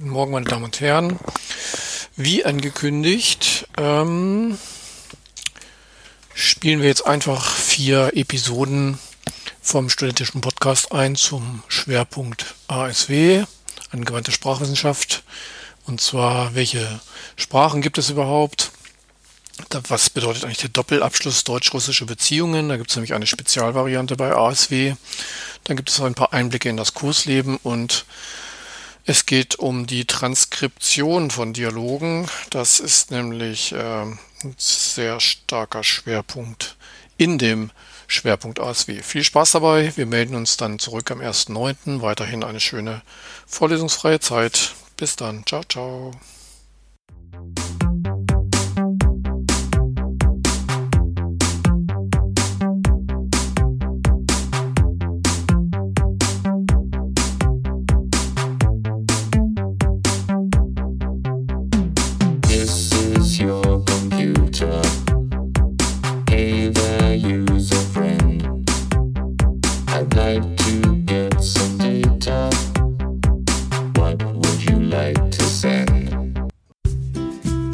Guten Morgen, meine Damen und Herren. Wie angekündigt, ähm, spielen wir jetzt einfach vier Episoden vom studentischen Podcast ein zum Schwerpunkt ASW, angewandte Sprachwissenschaft. Und zwar, welche Sprachen gibt es überhaupt? Was bedeutet eigentlich der Doppelabschluss deutsch-russische Beziehungen? Da gibt es nämlich eine Spezialvariante bei ASW. Dann gibt es ein paar Einblicke in das Kursleben und es geht um die Transkription von Dialogen. Das ist nämlich äh, ein sehr starker Schwerpunkt in dem Schwerpunkt ASW. Viel Spaß dabei. Wir melden uns dann zurück am 1.9. Weiterhin eine schöne vorlesungsfreie Zeit. Bis dann. Ciao, ciao.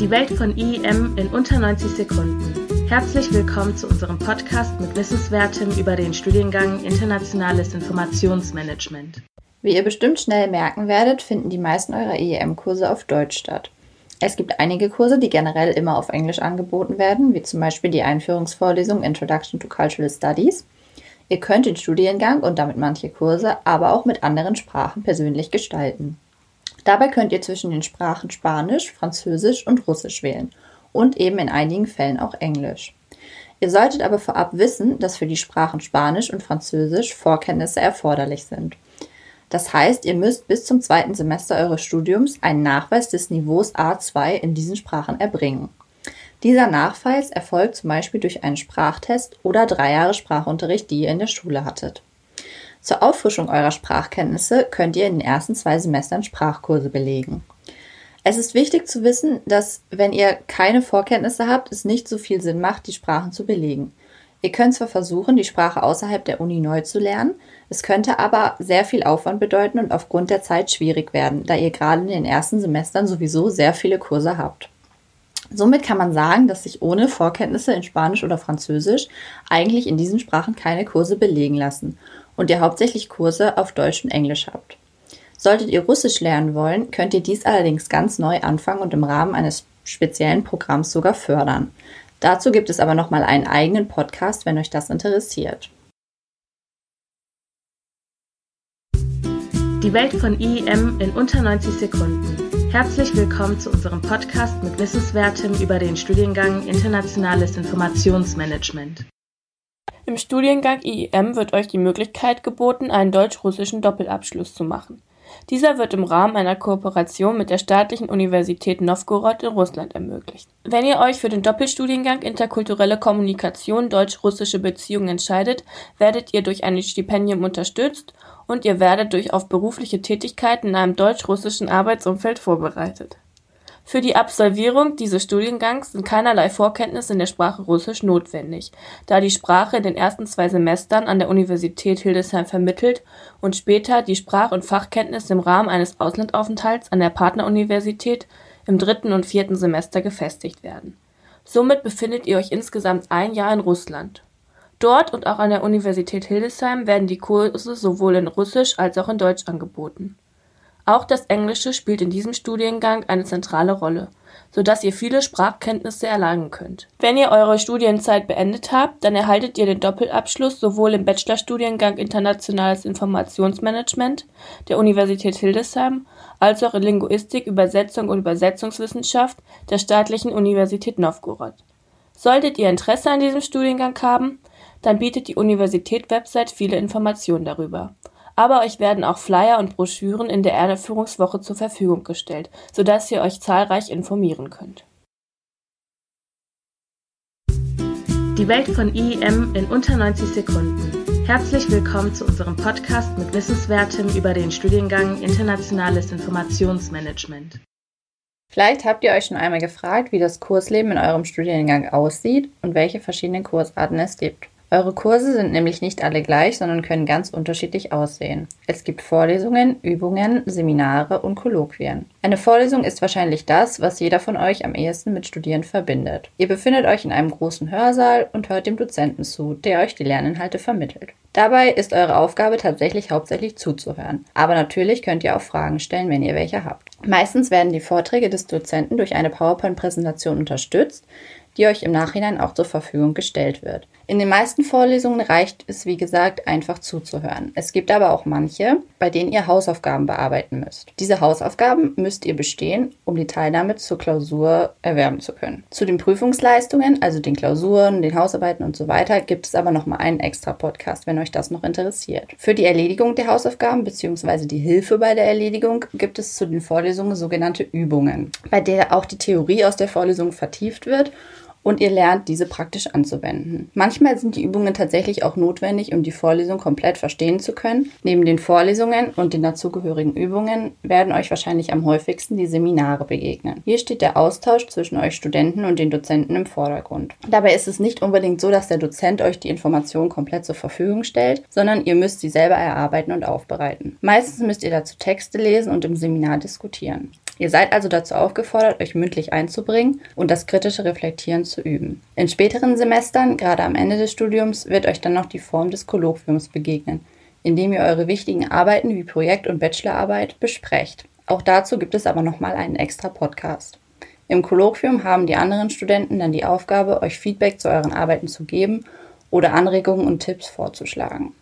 Die Welt von IEM in unter 90 Sekunden. Herzlich willkommen zu unserem Podcast mit Wissenswertem über den Studiengang Internationales Informationsmanagement. Wie ihr bestimmt schnell merken werdet, finden die meisten eurer IEM-Kurse auf Deutsch statt. Es gibt einige Kurse, die generell immer auf Englisch angeboten werden, wie zum Beispiel die Einführungsvorlesung Introduction to Cultural Studies. Ihr könnt den Studiengang und damit manche Kurse aber auch mit anderen Sprachen persönlich gestalten. Dabei könnt ihr zwischen den Sprachen Spanisch, Französisch und Russisch wählen und eben in einigen Fällen auch Englisch. Ihr solltet aber vorab wissen, dass für die Sprachen Spanisch und Französisch Vorkenntnisse erforderlich sind. Das heißt, ihr müsst bis zum zweiten Semester eures Studiums einen Nachweis des Niveaus A2 in diesen Sprachen erbringen. Dieser Nachweis erfolgt zum Beispiel durch einen Sprachtest oder drei Jahre Sprachunterricht, die ihr in der Schule hattet. Zur Auffrischung eurer Sprachkenntnisse könnt ihr in den ersten zwei Semestern Sprachkurse belegen. Es ist wichtig zu wissen, dass wenn ihr keine Vorkenntnisse habt, es nicht so viel Sinn macht, die Sprachen zu belegen. Ihr könnt zwar versuchen, die Sprache außerhalb der Uni neu zu lernen, es könnte aber sehr viel Aufwand bedeuten und aufgrund der Zeit schwierig werden, da ihr gerade in den ersten Semestern sowieso sehr viele Kurse habt. Somit kann man sagen, dass sich ohne Vorkenntnisse in Spanisch oder Französisch eigentlich in diesen Sprachen keine Kurse belegen lassen und ihr hauptsächlich Kurse auf Deutsch und Englisch habt. Solltet ihr Russisch lernen wollen, könnt ihr dies allerdings ganz neu anfangen und im Rahmen eines speziellen Programms sogar fördern. Dazu gibt es aber nochmal einen eigenen Podcast, wenn euch das interessiert. Die Welt von IEM in unter 90 Sekunden. Herzlich willkommen zu unserem Podcast mit Wissenswertem über den Studiengang Internationales Informationsmanagement. Im Studiengang IEM wird euch die Möglichkeit geboten, einen deutsch-russischen Doppelabschluss zu machen. Dieser wird im Rahmen einer Kooperation mit der Staatlichen Universität Nowgorod in Russland ermöglicht. Wenn ihr euch für den Doppelstudiengang Interkulturelle Kommunikation deutsch-russische Beziehungen entscheidet, werdet ihr durch ein Stipendium unterstützt und ihr werdet durch auf berufliche Tätigkeiten in einem deutsch-russischen Arbeitsumfeld vorbereitet für die Absolvierung dieses Studiengangs sind keinerlei Vorkenntnisse in der Sprache Russisch notwendig, da die Sprache in den ersten zwei Semestern an der Universität Hildesheim vermittelt und später die Sprach und Fachkenntnisse im Rahmen eines Auslandsaufenthalts an der Partneruniversität im dritten und vierten Semester gefestigt werden. Somit befindet ihr euch insgesamt ein Jahr in Russland. Dort und auch an der Universität Hildesheim werden die Kurse sowohl in Russisch als auch in Deutsch angeboten auch das Englische spielt in diesem Studiengang eine zentrale Rolle, so dass ihr viele Sprachkenntnisse erlangen könnt. Wenn ihr eure Studienzeit beendet habt, dann erhaltet ihr den Doppelabschluss sowohl im Bachelorstudiengang Internationales Informationsmanagement der Universität Hildesheim als auch in Linguistik, Übersetzung und Übersetzungswissenschaft der Staatlichen Universität Novgorod. Solltet ihr Interesse an diesem Studiengang haben, dann bietet die Universität-Website viele Informationen darüber aber euch werden auch Flyer und Broschüren in der Erdeführungswoche zur Verfügung gestellt, sodass ihr euch zahlreich informieren könnt. Die Welt von IEM in unter 90 Sekunden. Herzlich willkommen zu unserem Podcast mit Wissenswertem über den Studiengang Internationales Informationsmanagement. Vielleicht habt ihr euch schon einmal gefragt, wie das Kursleben in eurem Studiengang aussieht und welche verschiedenen Kursarten es gibt. Eure Kurse sind nämlich nicht alle gleich, sondern können ganz unterschiedlich aussehen. Es gibt Vorlesungen, Übungen, Seminare und Kolloquien. Eine Vorlesung ist wahrscheinlich das, was jeder von euch am ehesten mit Studieren verbindet. Ihr befindet euch in einem großen Hörsaal und hört dem Dozenten zu, der euch die Lerninhalte vermittelt. Dabei ist eure Aufgabe tatsächlich hauptsächlich zuzuhören. Aber natürlich könnt ihr auch Fragen stellen, wenn ihr welche habt. Meistens werden die Vorträge des Dozenten durch eine PowerPoint-Präsentation unterstützt, die euch im Nachhinein auch zur Verfügung gestellt wird. In den meisten Vorlesungen reicht es, wie gesagt, einfach zuzuhören. Es gibt aber auch manche, bei denen ihr Hausaufgaben bearbeiten müsst. Diese Hausaufgaben müsst ihr bestehen, um die Teilnahme zur Klausur erwerben zu können. Zu den Prüfungsleistungen, also den Klausuren, den Hausarbeiten und so weiter, gibt es aber nochmal einen extra Podcast, wenn euch das noch interessiert. Für die Erledigung der Hausaufgaben bzw. die Hilfe bei der Erledigung gibt es zu den Vorlesungen sogenannte Übungen, bei der auch die Theorie aus der Vorlesung vertieft wird und ihr lernt, diese praktisch anzuwenden. Manchmal sind die Übungen tatsächlich auch notwendig, um die Vorlesung komplett verstehen zu können. Neben den Vorlesungen und den dazugehörigen Übungen werden euch wahrscheinlich am häufigsten die Seminare begegnen. Hier steht der Austausch zwischen euch Studenten und den Dozenten im Vordergrund. Dabei ist es nicht unbedingt so, dass der Dozent euch die Informationen komplett zur Verfügung stellt, sondern ihr müsst sie selber erarbeiten und aufbereiten. Meistens müsst ihr dazu Texte lesen und im Seminar diskutieren. Ihr seid also dazu aufgefordert, euch mündlich einzubringen und das kritische Reflektieren zu üben. In späteren Semestern, gerade am Ende des Studiums, wird euch dann noch die Form des Kolloquiums begegnen, indem ihr eure wichtigen Arbeiten wie Projekt- und Bachelorarbeit besprecht. Auch dazu gibt es aber nochmal einen extra Podcast. Im Kolloquium haben die anderen Studenten dann die Aufgabe, euch Feedback zu euren Arbeiten zu geben oder Anregungen und Tipps vorzuschlagen.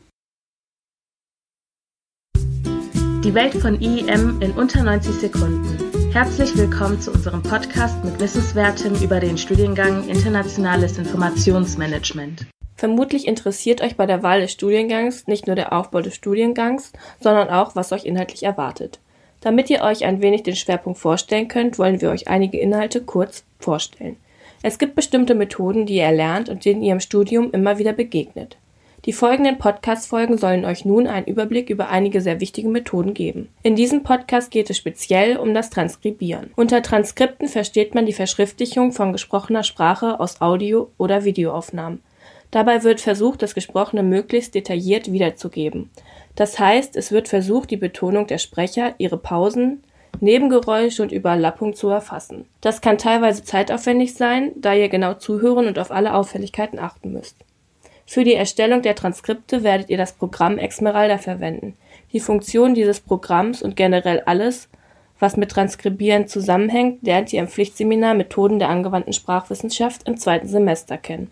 Die Welt von IEM in unter 90 Sekunden. Herzlich willkommen zu unserem Podcast mit Wissenswertem über den Studiengang Internationales Informationsmanagement. Vermutlich interessiert euch bei der Wahl des Studiengangs nicht nur der Aufbau des Studiengangs, sondern auch, was euch inhaltlich erwartet. Damit ihr euch ein wenig den Schwerpunkt vorstellen könnt, wollen wir euch einige Inhalte kurz vorstellen. Es gibt bestimmte Methoden, die ihr erlernt und denen ihr im Studium immer wieder begegnet. Die folgenden Podcast-Folgen sollen euch nun einen Überblick über einige sehr wichtige Methoden geben. In diesem Podcast geht es speziell um das Transkribieren. Unter Transkripten versteht man die Verschriftlichung von gesprochener Sprache aus Audio- oder Videoaufnahmen. Dabei wird versucht, das Gesprochene möglichst detailliert wiederzugeben. Das heißt, es wird versucht, die Betonung der Sprecher, ihre Pausen, Nebengeräusche und Überlappung zu erfassen. Das kann teilweise zeitaufwendig sein, da ihr genau zuhören und auf alle Auffälligkeiten achten müsst. Für die Erstellung der Transkripte werdet ihr das Programm Exmeralda verwenden. Die Funktionen dieses Programms und generell alles, was mit Transkribieren zusammenhängt, lernt ihr im Pflichtseminar Methoden der angewandten Sprachwissenschaft im zweiten Semester kennen.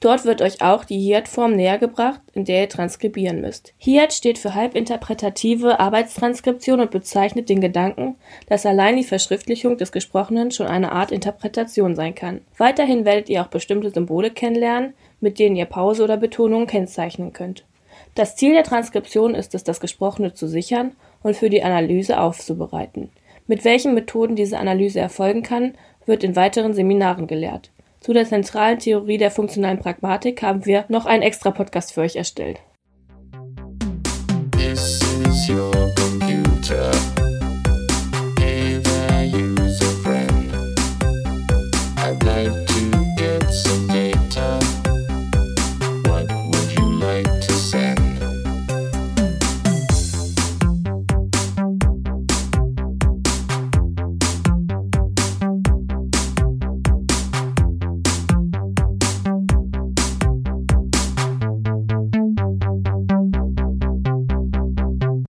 Dort wird euch auch die HIAT-Form nähergebracht, in der ihr transkribieren müsst. HIAT steht für halbinterpretative Arbeitstranskription und bezeichnet den Gedanken, dass allein die Verschriftlichung des Gesprochenen schon eine Art Interpretation sein kann. Weiterhin werdet ihr auch bestimmte Symbole kennenlernen, mit denen ihr Pause oder Betonung kennzeichnen könnt. Das Ziel der Transkription ist es, das Gesprochene zu sichern und für die Analyse aufzubereiten. Mit welchen Methoden diese Analyse erfolgen kann, wird in weiteren Seminaren gelehrt. Zu der zentralen Theorie der funktionalen Pragmatik haben wir noch einen extra Podcast für euch erstellt. This is your